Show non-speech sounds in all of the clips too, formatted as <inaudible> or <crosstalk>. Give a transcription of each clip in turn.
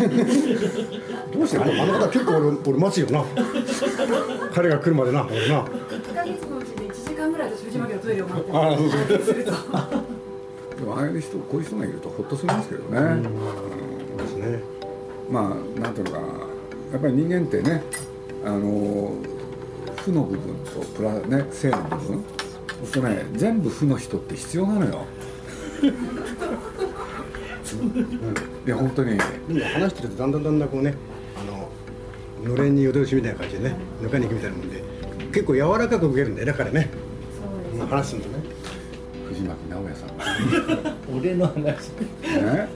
<laughs> どうしてあの方結構俺俺待つよな。彼が来るまでな俺な。1ヶ月のうちで1時間ぐらい私藤巻のトイレを待ってあそうそう。するとでもああいう人こういう人がいるとほっとするんですけどね、ですねまあなんていうのかな。やっぱり人間ってねあの負の部分とプラね正の部分。そうするとね全部負の人って必要なのよいや本当に。でも話してるとだんだんだんだんこうねあののれんによで牛みたいな感じでね抜かに行くみたいなもんで結構柔らかく受けるんだよね彼ね。そうです。話すんとね。藤巻直哉さん <laughs> 俺の話。ね。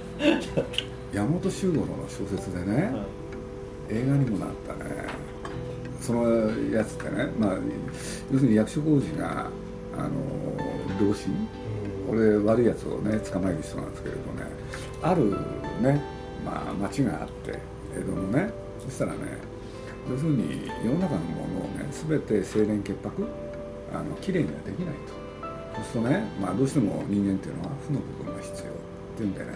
山本周五郎の小説でね、映画にもなったね。そのやつってね、まあ、要するに役所広司があの同心俺悪いやつをね捕まえる人なんですけれどね。あるね、まあ、町があって江戸のね。そしたらね要するに世の中のものをね全て清廉潔白あの綺麗にはできないと。そうするとね、まあ、どうしても人間っていうのは負の部分が必要っていうんでね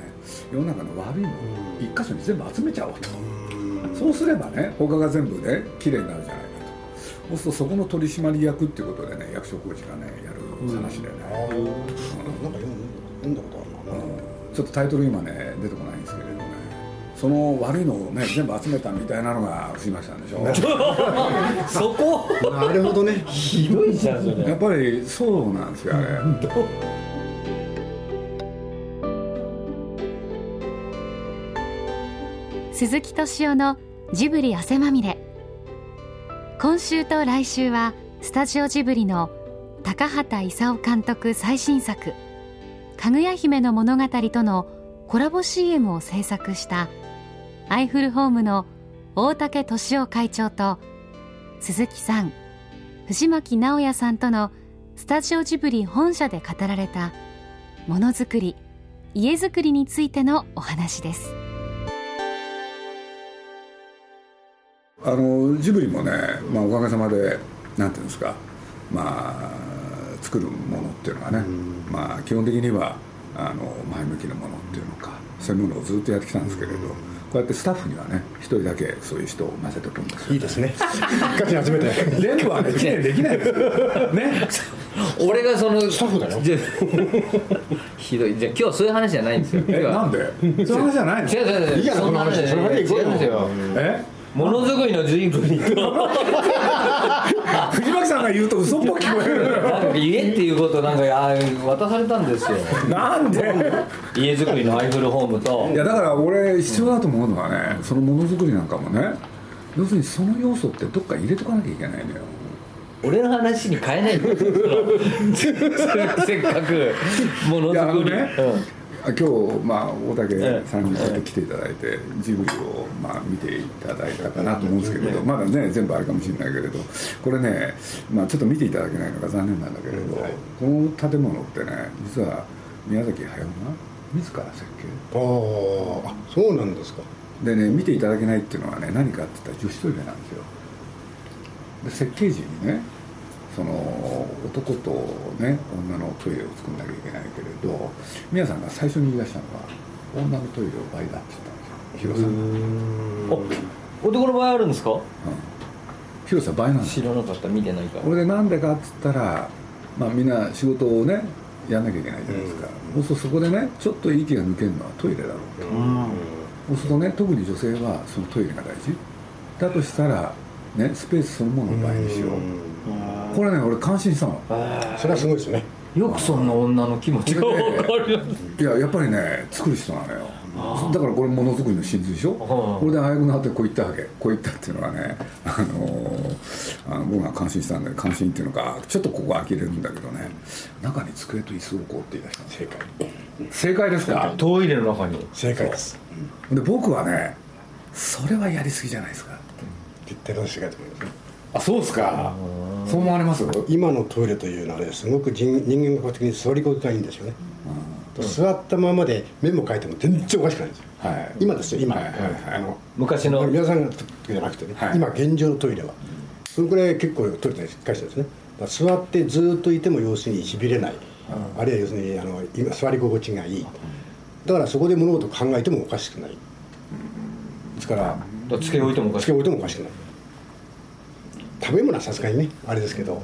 世の中の悪いものを一箇所に全部集めちゃおうと。そうすればね他が全部ね綺麗になるじゃないかと。そうするとそこの取締役っていうことでね役所広司がねやる話でね、ああなんか読んだことあるな。ちょっとタイトル今ね出てこないんですけれどね。その悪いのをね全部集めたみたいなのが藤巻さんでしょ。<laughs> そこ？なるほどね。ひどいじゃんそれ。やっぱりそうなんですよあれ。鈴木敏夫のジブリ汗まみれ。今週と来週はスタジオジブリの高畑勲監督最新作「かぐや姫の物語」とのコラボ CM を制作したアイフルホームの大竹敏夫会長と鈴木さん藤巻直哉さんとのスタジオジブリ本社で語られたものづくり家づくりについてのお話です。あのジブリもね、まあ、おかげさまでなんていうんですかまあ作るものっていうのがね、まあ基本的にはあの前向きなものっていうのかそういうものをずっとやってきたんですけれど、こうやってスタッフにはね一人だけそういう人を混ぜておくんですよいいですね。一箇所に集めて。<laughs> 全部はねきれいにできないですよ。ね <laughs> 俺がそのスタッフだよ。<laughs> ひどい。じゃあ今日はそういう話じゃないんですよ。えなんで？そういう話じゃないの？違う違う違ういそんな話じゃない。その話行こうよ。え？ものづくりのジブリと藤巻さんが言うと嘘っぽく聞こえる。なんか言えっていうことなんかあ渡されたんですよ。なんで？家づくりのアイフルホームと。いやだから俺必要だと思うのはねそのものづくりなんかもね要するにその要素ってどっか入れとかなきゃいけないのよ。俺の話に変えないでそのせっかくものづくり、のね今日、まあ、大竹ええさんにこうやって来ていただいてジブリを、まあ、見ていただいたかなと思うんですけれどまだね全部あるかもしれないけれどこれね、まあ、ちょっと見ていただけないのが残念なんだけれど、この建物ってね実は宮崎駿が自ら設計？あああそうなんですか。でね見ていただけないっていうのはね何かって言ったら女子トイレなんですよ。で設計時にねその男とね女のトイレを作んなきゃいけないけれど宮さんが最初に言い出したのは女のトイレを倍だって言ったんですよ。広さ男の場合あるんですか？うん、広さ倍なんです知らなかった見てないから。これでなんでかっつったらまあみんな仕事をねやんなきゃいけないじゃないですか、そうするとそこでねちょっと息が抜けるのはトイレだろうと、そうするとね特に女性はそのトイレが大事。だとしたらねスペースそのものを倍にしようこれね俺感心したの。それはすごいですね。よくそんな女の気持ちが分かるいややっぱりね作る人なのよ。だからこれものづくりの真髄でしょ？はあ。これであやぐの果てこう言ったわけ。こう言ったっていうのはねあのーあの僕が感心したんで感心っていうのかちょっとここ呆れるんだけどね。中に机と椅子を置こうって言い出したの。正解。正解ですか？トイレの中に。正解です。で僕はねそれはやりすぎじゃないですか絶対の正解だと思いますね。あそうですかそう思われます？今のトイレというのはねすごく人人間学的に座り心地がいいんですよね、座ったままで目も書いても全然おかしくないんですよ。はい。今ですよ今、はいはいはい。あの昔の皆さんが時じゃなくてね、はい。今現状のトイレは。それくらい結構トイレにしっかりしてですね。座ってずっといても要するにしびれない、あるいは要するにあの今座り心地がいい、だからそこで物事を考えてもおかしくない、ですからだからつけ置いてもおかしい。つけ置いてもおかしくない食べ物はさすがにねあれですけど、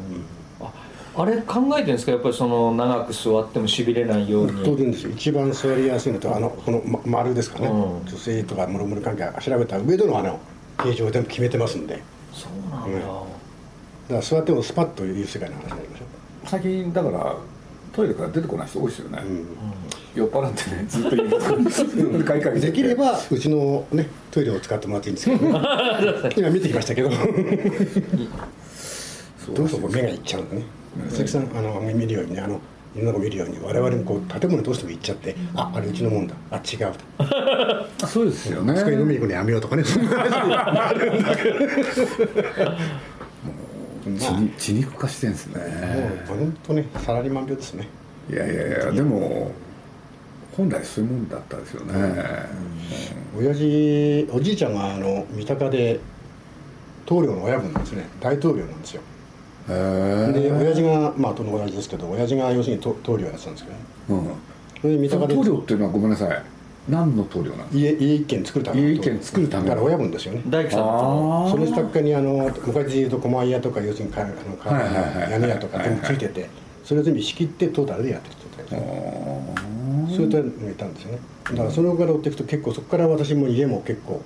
あれ考えてるんですか？やっぱりその長く座ってもしびれないように。当然ですよ。一番座りやすいのとあのこのま丸ですかね、うん。女性とかもろもろ関係調べた上でのあの形状を全部決めてますんで。そうなんだ、うん。だから座ってもスパッという世界の話になりましょ最近だからトイレから出てこない人多いですよね、酔っ払ってねずっと家に買いかけてできればうちのねトイレを使ってもらっていいんですけど、ね、<laughs> 今見てきましたけど。どうしても目がいっちゃうんだね。鈴木さんあの見るようにねあのいろんなとこ見るように我々もこう建物どうしても行っちゃってああれうちのもんだ。あ違うと。そうですよね。そこに飲みに行くのやめようとかねそういう話になるんだけど血肉化してんですね。もう本当ねサラリーマン病ですね。いやいやいやでも本来そういうもんだったですよね、親父おじいちゃんがあの三鷹で棟梁の親分なんですね。大統領なんですよ。へでえ親父がまあ友達ですけど親父が要するに棟棟梁やってたんですけどね。うん。それで三鷹で棟梁っていうのはごめんなさい何の棟梁なんです家家一軒作るための家一軒作るための？だから親分ですよね。大工さんのあその下っ側にあの昔でいうと狛江屋とか要するにかあのかはいはいはい屋根屋とか全部ついててそれを全部仕切ってトータルでやってる状態ですねそういったのがいたんですよね。だからそのから追っていくと結構そこから私も家も結構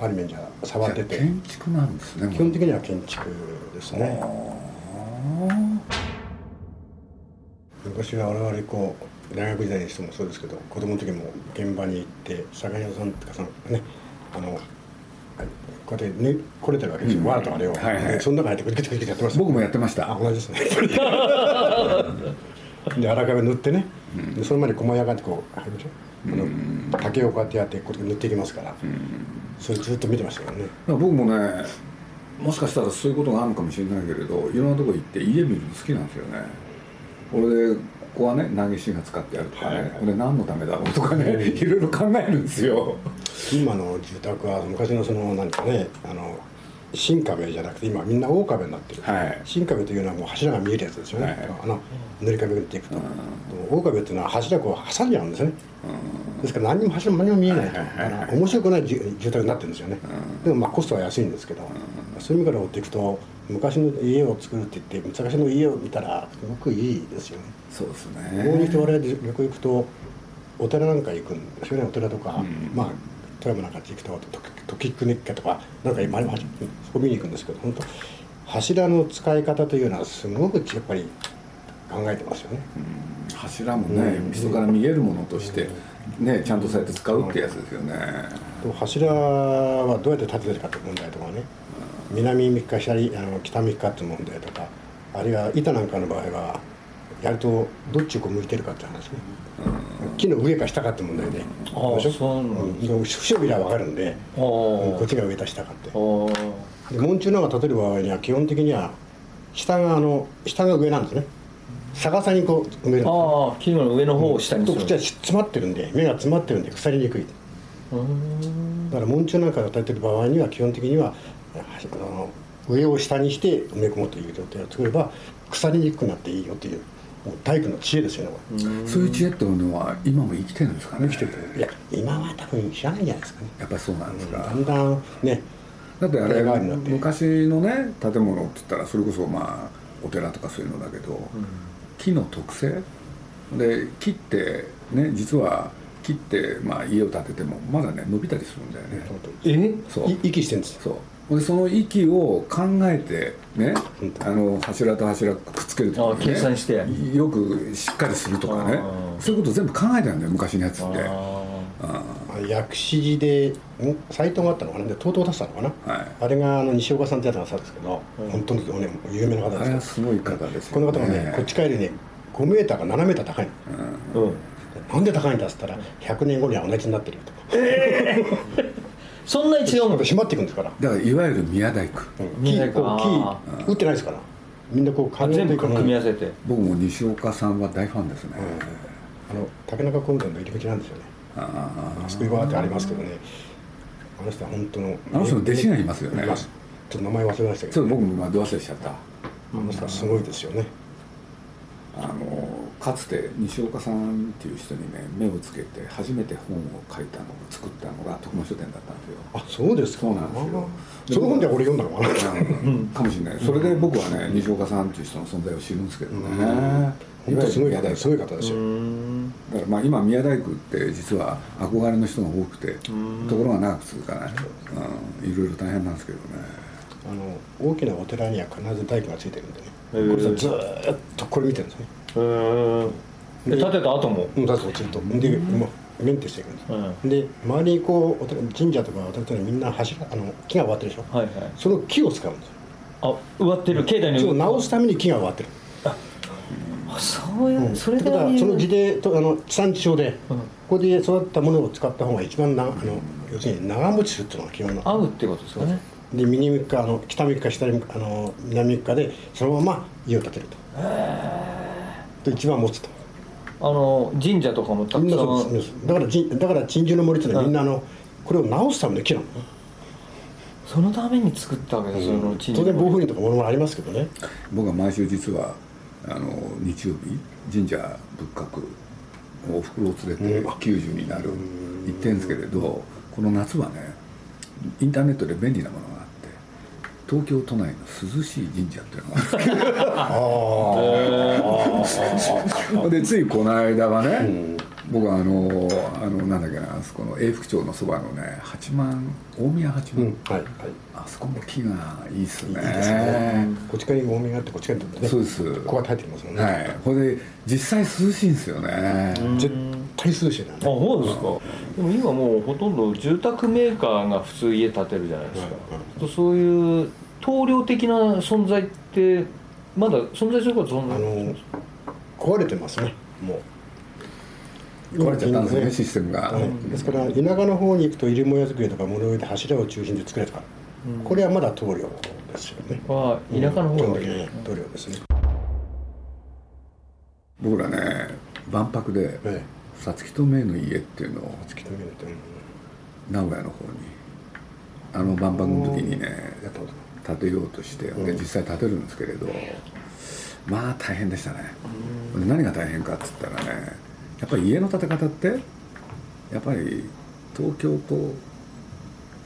ある面じゃ触ってて。建築なんですね基本的には建築ですね。昔は我々こう大学時代にしてもそうですけど子供の時も現場に行って酒屋さんとかさねあのこうやってねこれてるわけですよ、うん。わらとあれを、はいはい。でその中に入ってクリクリクリクリやってました僕もやってました。あ同じですね。<laughs> で荒壁塗ってね、でその前に駒屋がってこう入るでしょ、あの竹をこうやってやってこうやって塗っていきますから、それずっと見てましたから僕もねもしかしたらそういうことがあるのかもしれないけれどいろんなとこ行って家見るの好きなんですよね。俺でここはね投げ石が使ってあるとかね、はいこれ何のためだろうとかねいろいろ考えるんですよ。今の住宅は昔のその何かねあの新壁じゃなくて今みんな大壁になってる、はい。新壁というのはもう柱が見えるやつですよね、はいあの塗り壁を塗っていくと、大壁っていうのは柱こう挟んじゃうんですね、ですから何にも柱も何も見えないと、はいはい面白くない住住宅になってるんですよね、でもまあコストは安いんですけど、そういう意味から追っていくと昔の家を作るって言って昔の家を見たらすごくいいですよね。そうですここにね人我々旅行行くとお寺なんか行くんですよねお寺とか、まあ富山なんか行くと時久熱家とかなんか今そこ見に行くんですけど本当柱の使い方というのはすごくやっぱり考えてますよね、柱もね人から見えるものとしてねちゃんとそうやって使うってやつですよね。と柱はどうやって建ててるかって問題とかね南向きか左あの北向きかって問題とかあるいは板なんかの場合はやるとどっちを向いてるかって話ね、木の上か下かって問題で。ああでしょ？そうな節を見りゃ分かるんであこっちが上か下かって。ああ。で門柱なんか建てる場合には基本的には下があの下が上なんですね。逆さにこう埋めるんですよああ木の上の方を下にする。と口は詰まってるんで目が詰まってるんで腐りにくい。うん。だから門柱なんかが建てる場合には基本的にはあの上を下にして埋め込むという状態を作れば腐りにくくなっていいよっていうもう大工の知恵ですよねそういう知恵っていうのは今も生きてるんですかね生きてるいや今は多分知らないんじゃないですかね。やっぱりそうなんですか、だんだんねだってあれ昔のね建物って言ったらそれこそまあお寺とかそういうのだけど、木の特性？で木ってね実は木ってまあ家を建ててもまだね伸びたりするんだよね。え？そう。い息してるんです。そうでその息を考えてねあの柱と柱くっつけるとか、ね、あ計算して。よくしっかりするとかね。そういうこと全部考えてるんだよ昔のやつって。あああ薬師寺でん斎藤があったのかな。でとうとう出したのかな、はい。あれがあの西岡さんってやつがさですけど、本当にね有名な方ですすごい方ですけどこの方がね、こっち帰りね5メーターか7メーター高いの。うん。なんで高いんだっつったら100年後には同じになってるよとそんなに違うの閉まっていくんですから、だからいわゆる宮大工。うん見えない。か木こ打ってないですから。みんなこうあ全部組み合わせせて。僕も西岡さんは大ファンですね、あの竹中工務店の入り口なんですよね。ああそこにバーってありますけどね。あの人は本当の。あの人の弟子がいますよね。ちょっと名前忘れましたけど。ちょっと僕も今ど忘れしちゃった。あの人はすごいですよね。あのかつて西岡さんっていう人にね目をつけて初めて本を書いたのを作ったのが徳間書店だったんですよ。あそうですか。そうなんですよ。あその本で俺読んだのかな。うん。<laughs> かもしれない。それで僕はね西岡さんっていう人の存在を知るんですけどね。本当すごい宮大工。方すごい方ですよ。だからまあ今宮大工って実は憧れの人が多くてところが長く続かない、うん、いろいろ大変なんですけどね。あの大きなお寺には必ず大工がついてるんでね。これさずーっとこれ見てるんですねへーで建てた後も？うんだとずっとでもうメンテしていくんです、うん。で周りにこう神社とかお寺とかにみんな柱あの木が植わってるでしょ、はいはい。その木を使うんですよ。あ植わってる境内に。木を直すために木が植わってる。あそういう、うん。それでってことはその地でとあの地産地消で、うん。ここで育ったものを使った方が一番なあの要するに長持ちするっていうのが基本なの。合うってことですかね。で右向きかあの北向きか下向あの南向きかでそのまま家を建てるとで一番持つと。あの神社とかもたくさん。そうですだからじだから鎮守の森っていうのはみんなあのこれを直すための木なの。そのために作ったわけですよ、その神社当然暴風林とかものもありますけどね。僕は毎週実はあの日曜日神社仏閣おふくろを連れて90になる行ってるんですけれどこの夏はねインターネットで便利なものが東京都内の涼しい神社っていうのがあで <laughs> <laughs> ついこの間はね、僕はあのあのなんだっけなあそこの永福町のそばのね八幡大宮八幡、はいはい。あそこも木がいいっすね。いいですね。こっち側に多めがあってこっち側にねそうです。ここが入ってきますもんね、はい、これで実際涼しいんですよね、絶対涼しいなあそうですか。でも今もうほとんど住宅メーカーが普通家建てるじゃないですか、とそういう棟梁的な存在ってまだ存在すること存在あの壊れてますねもう壊れちゃったんですよねシステムが、はい。ですから田舎の方に行くと入り母屋作りとか物植えで柱を中心で作れたか。ら、これはまだ棟梁ですよね。は田舎の方にね棟梁ですね。僕らね万博でえ「さつきとめいの家」っていうのをえ突き止めると名古屋の方にあの万博の時にね建てようとしてで実際建てるんですけれどまあ大変でしたね。で何が大変かっつったらねやっぱり家の建て方ってやっぱり東京と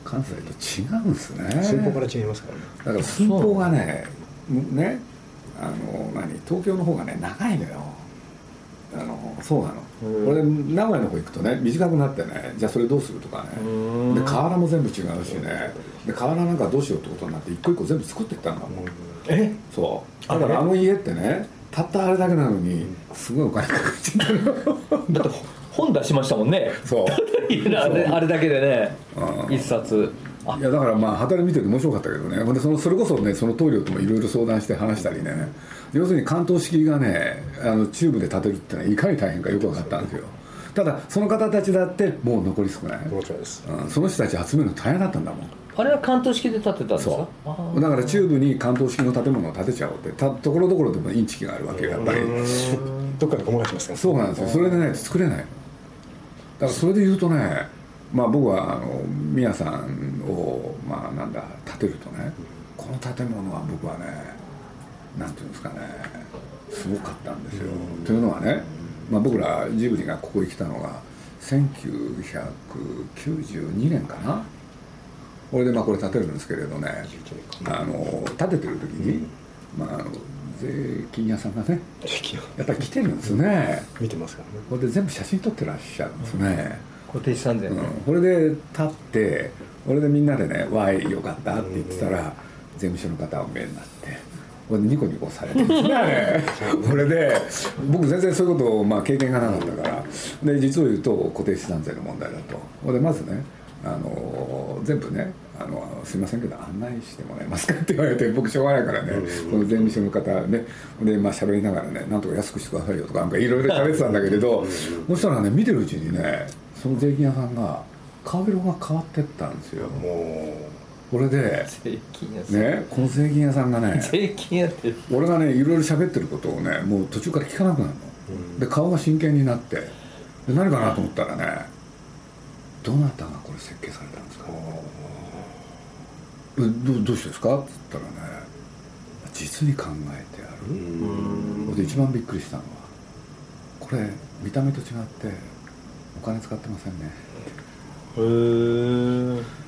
関西と違うんですね。寸法から違いますからね。だから寸法がねねあの何東京の方がね長いのよ。あのそうなの。これ名古屋の方行くとね短くなってねじゃあそれどうするとかね。で瓦も全部違うしね。で瓦なんかどうしようってことになって一個一個全部作っていったんだもん。え？そう。だからあの家ってねたったあれだけなのにすごいお金かかっちゃったの。<laughs> だって本出しましたもんね。そう。<laughs> あれあれだけでねうん一冊。あ。いやだからまあ働いて見てて面白かったけどね。でそのそれこそねその棟梁ともいろいろ相談して話したりね。要するに関東式がねあのチューブで建てるってのはいかに大変かよく分かったんですよ。ただその方たちだってもう残り少ない、もちろんです。うん、その人たち集めるの大変だったんだもんあれは関東式で建てたんですか？そあうだからチューブに関東式の建物を建てちゃおうってたところどころでもインチキがあるわけよやっぱり。どっかでごまかしますか？らそうなんですよ。それでね作れない。のだからそれで言うとねまあ僕はあの宮さんをまあなんだ建てるとねこの建物は僕はねなんていうんですかねすごかったんですよ。というのはね、まあ、僕らジブリがここに来たのが1992年かな？これでまあこれ建てるんですけれどねあの建ててる時に、まああの税金屋さんがねやっぱり来てるんですね。見てますからね。これで全部写真撮ってらっしゃるんですね、固定資産税ね、うん、これで立ってこれでみんなでね「わいよかった」って言ってたら税務署の方お見えになってこれでニコニコされてるんですねこれで僕全然そういうことをまあ経験がなかったから。で実を言うと固定資産税の問題だと。これでまずねあの全部ねあの「すいませんけど案内してもらえますか?」って言われて僕しょうがないからね、この税務署の方ねでまあ喋りながらね「なんとか安くしてくださいよ」とかなんかいろいろ喋ってたんだけれどそしたらね見てるうちにねその税金屋さんが顔色が変わってったんですよ。もこれで税金やつ、ねこの税金屋さんがね税金やって。俺がねいろいろ喋ってることをねもう途中から聞かなくなるの、で顔が真剣になってで何かなと思ったらねどなたがこれ設計されたんですか？えどどうしてですか？って言ったらね実に考えてある、で一番びっくりしたのはこれ見た目と違ってお金使ってませんね。へ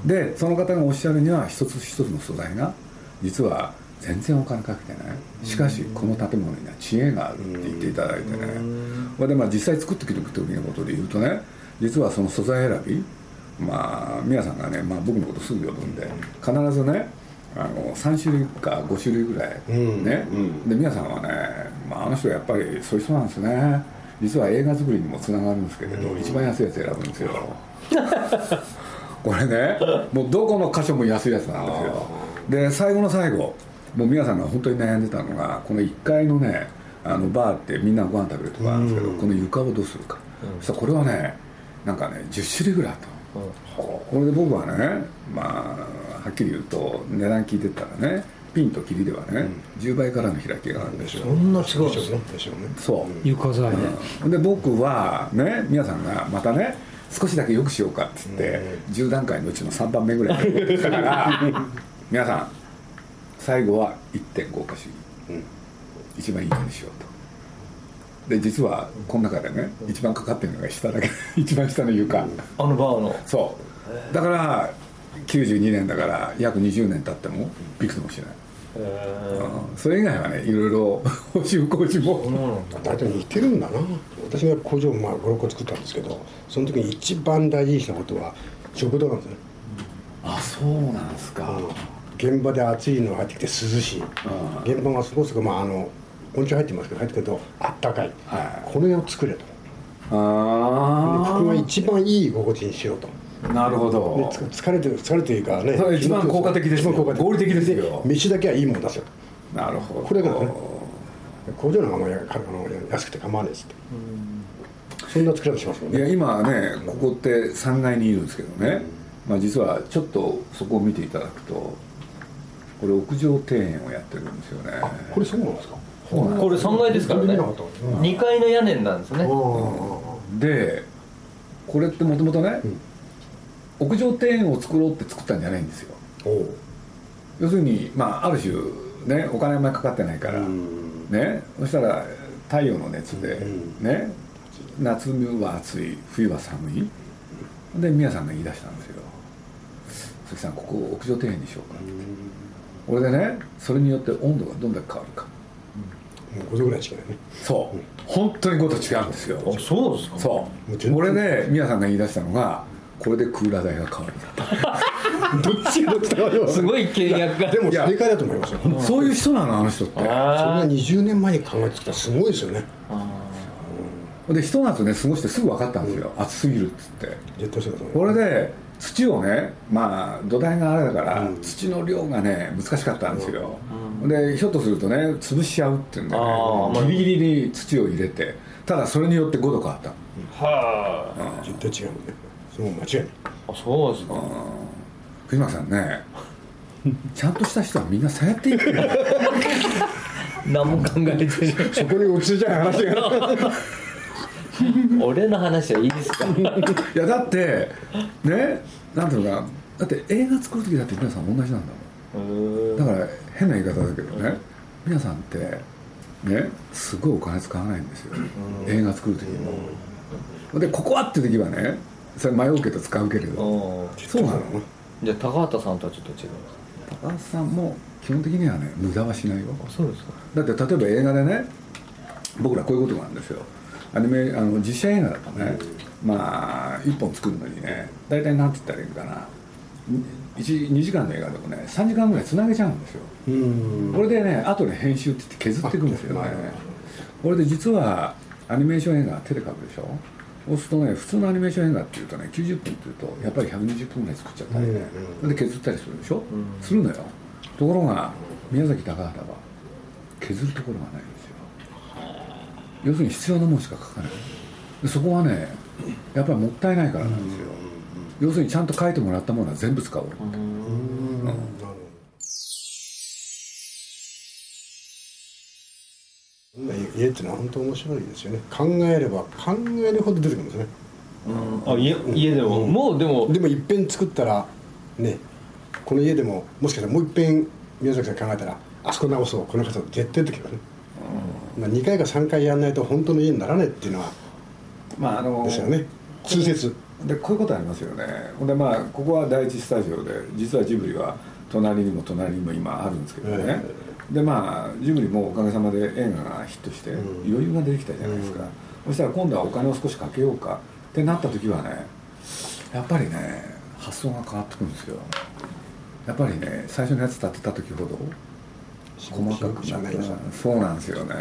えでその方がおっしゃるには一つ一つの素材が実は全然お金かけてない。しかしこの建物には知恵があるって言っていただいてね。でまあ実際作ってきてく時のことで言うとね実はその素材選びまあ皆さんがね、まあ、僕のことすぐ呼ぶんで必ずねあの3種類か5種類ぐらいね、で皆さんはね、まあ、あの人はやっぱりそういう人なんですね。実は映画作りにもつながるんですけれど、一番安いやつ選ぶんですよ。これねもうどこの箇所も安いやつなんですよ。で最後の最後もう皆さんが本当に悩んでたのがこの1階のねあのバーってみんなご飯食べるとこあるんですけど、この床をどうするか、そしたらこれはねなんかね10種類ぐらいあったの、これで僕はねまあはっきり言うと値段聞いてったらねピンと切りではね、10倍からの開きがあるんですよ。そんな違うでしょうね。でしょうね。そう。床材で、で僕はね皆さんがまたね少しだけよくしようかっつって、10段階のうちの3番目ぐらいにだから <laughs> 皆さん最後は1.5か主義、一番いいようにしようとで実はこの中でね一番かかってるのが下だけ <laughs> 一番下の床、あのバーの。そう。だから92年だから約20年経ってもびくともしない、うん。それ以外はねいろいろ補修工事も、大体似てるんだな。私が工場まあ56個作ったんですけどその時に一番大事にしたことは食堂なんですね。あそうなんですか、現場で暑いのが入ってきて涼しい。現場がそこそこまああの温泉入ってますけど入ってくるとあったかい、は。いこれを作れとであここが一番いい心地にしようとなるほど疲れてる疲れてるからね一番効果的です効果的合理的ですよ飯だけはいいもの出せとなるほどこれがね工場の方があの安くて構わないですってそんな作り方しますもんねいや今ねここって3階にいるんですけどね、まあ、実は。ちょっとそこを見ていただくとこれ屋上庭園をやってるんですよねこれそうなんですかこれ3階ですからね。見なかったうん2階の屋根なんですね。でこれってもともとね、屋上庭園を作ろうって作ったんじゃないんですよ。要するにまあある種ねお金あんまりかかってないから、ね。そしたら太陽の熱で、うん。ね。夏は暑い冬は寒い。で宮さんが言い出したんですよ「鈴木さんここ屋上庭園にしようか」って。これでねそれによって温度がどんだけ変わるか5度ぐらいしかないね。そう。本当に5度違うんですよ。あそうですか？そもう全然。うこれで宮さんが言い出したのがこれでクーラー代が変わるどっちがどっちだすごい契約が。でも正解だと思いますよ。そういう人なのあの人って。あが20年前に考えてきたらすごいですよね。でひと夏ね過ごしてすぐ分かったんですよ、暑すぎるっつって。絶対そうだと思こうれで土をねまあ土台があれだから、うん。土の量がね難しかったんですよ、でひょっとするとね潰しちゃうっていうんで、ねギリギリに土を入れてただそれによって5度変わった。は絶対違うそれも間違いない。あそうですか藤巻さんね <laughs> ちゃんとした人はみんなそうやっていくよ何も考えてないそこに落ち着いちゃう話が <laughs> <laughs> 俺の話はいいですか？<laughs> いやだってねなんていうのかな？だって映画作る時だって皆さん同じなんだもん。だから変な言い方だけどね。皆さんってねすごいお金使わないんですよ。映画作る時も。でここはって時はねそれ迷うけど使うけれど。うん。そうなの？じゃあ高畑さんとはちょっと違い高橋さんも基本的にはね無駄はしないよそうですか？だって例えば映画でね僕らこういうことがあるんですよアニメあの実写映画だとね、まあ1本作るのにね大体何て言ったらいいのかな。2時間の映画でもね3時間ぐらいつなげちゃうんですよ。うん。これでね後で編集って言って削っていくんですよね。これで実はアニメーション映画手で描くでしょ。そうするとね普通のアニメーション映画っていうとね90分っていうとやっぱり120分ぐらい作っちゃったり。ね、で削ったりするでしょ、するのよ。ところが宮崎高畑は削るところがないんですよ要するに必要なものしか書かない。でそこはねやっぱりもったいないからなんですよ、要するにちゃんと書いてもらったものは全部使おう、うんなるほど。家ってのは本当面白いですよね。考えれば考えるほど出てくるんですね。あ家家でも、もうでも。でもいっぺん作ったらねこの家でももしかしたらもういっぺん宮崎さん考えたらあそこ直そう。この方絶対出てくるねまあ、2回か3回やらないと本当の家にならないっていうのはまああのですよね。通説。でこういうことありますよね。ほんでまあここは第一スタジオで実はジブリは隣にも隣にも今あるんですけどね、でまあジブリもおかげさまで映画がヒットしてうん。余裕が出てきたじゃないですか、そしたら今度はお金を少しかけようか。ってなった時はねやっぱりね発想が変わってくるんですよ。やっぱりね最初のやつ立てた時ほど細かくなってしなそうなんですよね。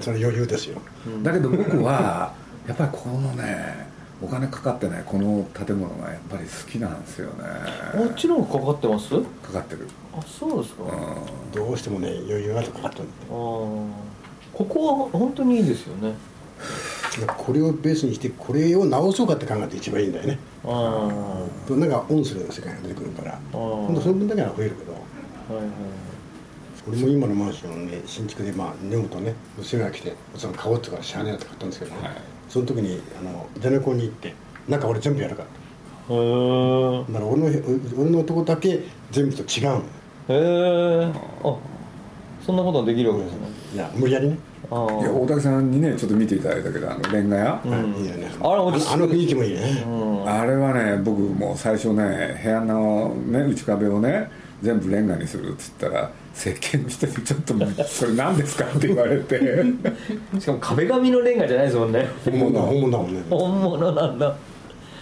それ余裕ですよ。だけど僕はやっぱりこのねお金かかってないこの建物がやっぱり好きなんですよね。もちろんかかってます？かかってる。あそうですか、あうどうしてもね余裕がかかったんであここは本当にいいですよね。これをベースにしてこれを直そうかって考えて一番いいんだよね。ああ。はなんかオンするような世界が出てくるから。今度その分だけは増えるけど。いはい俺も今のマンションね新築でまあ根本ね娘が来てその買おうってからしゃあないなって買ったんですけど、ね。はい。その時にあのゼネコンに行って中俺全部やるからへえだから俺の俺のとこだけ全部と違うのへえあそんなことができるわけですね。いや無理やりね。いや大竹さんにねちょっと見ていただいたけどあのレンガ屋、うん。いいよねあれあの雰囲気もいいね、うん。あれはね僕もう最初ね部屋のね内壁をね全部レンガにするっつったら設計の人にちょっと「それ何ですか?」って言われて。<laughs> しかも壁紙のレンガじゃないですもんね。本物だ本物だもんね。本物なんだ。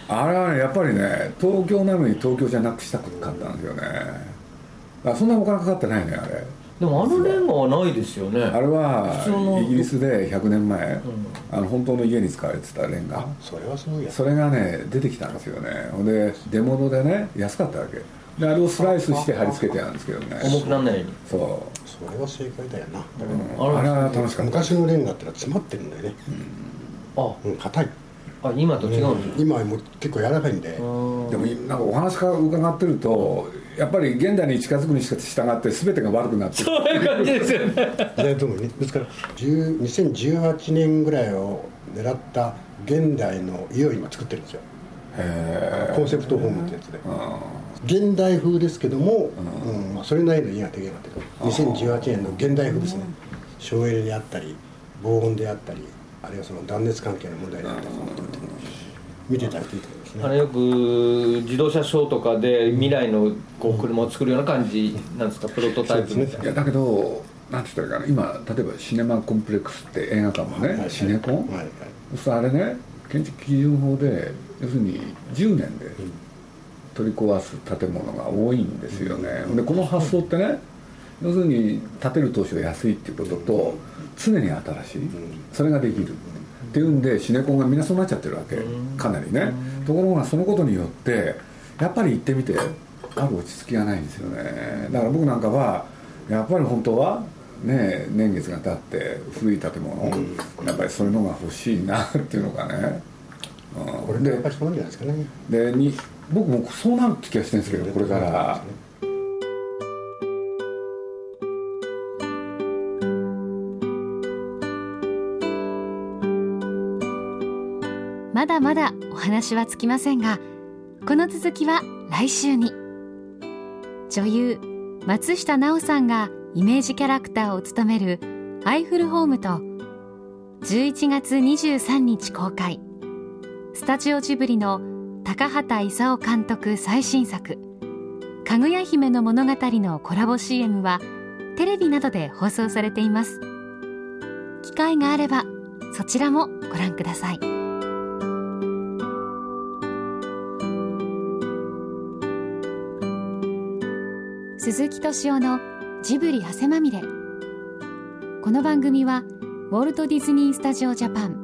あれはねやっぱりね東京なのに東京じゃなくしたかったんですよね。だからそんなお金かかってないねあれ。でもあのレンガはないですよね。あれはイギリスで100年前、あの本当の家に使われてたレンガ。それはすごいやそれがね出てきたんですよね。ほんで出物でね安かったわけであれをスライスして貼り付けてあるんですけどね。重くならないように。そう。それは正解だよな、あれは楽しかった。昔のレンガってのは詰まってるんだよね。あ。うん硬い。あ今と違うんです今はもう結構柔らかいんで。でもなんかお話から伺ってるとやっぱり現代に近づくに従って全てが悪くなってる。そういう感じですよね。ですから10 2018年ぐらいを狙った現代の家を今作ってるんですよ。へコンセプトホームってやつで。え現代風ですけども、うん。まあ、それなりの家ができるようになってる2018年の現代風ですね。省エネであったり防音であったりあるいはその断熱関係の問題であったり見ていただくといいと思いますね。あれよく自動車ショーとかで未来のこう車を作るような感じなんですか？プロトタイプみたいいやだけどなんて言ったらいいかな。今例えばシネマコンプレックスって映画館もね、はいはいシネコン、はいはい。そうするとあれね建築基準法で要するに10年で取り壊す建物が多いんですよね、でこの発想ってね要するに建てる投資が安いっていうことと常に新しいそれができる。っていうんでシネコンがみんなそうなっちゃってるわけ。かなりね。ところがそのことによってやっぱり行ってみてある落ち着きがないんですよね。だから僕なんかはやっぱり本当はね年月が経って古い建物やっぱりそういうのが欲しいなっていうのがね、うんこれでやっぱりそうなんじゃないですかね。でに僕もそうなるって気がしてるんですけどこれから。まだまだお話はつきませんがこの続きは来週に。女優松下奈緒さんがイメージキャラクターを務めるアイフルホームと11月23日公開スタジオジブリの高畑勲監督最新作「かぐや姫の物語」のコラボ CM はテレビなどで放送されています。機会があればそちらもご覧ください。鈴木敏夫のジブリ汗まみれ。この番組はウォルト・ディズニー・スタジオ・ジャパン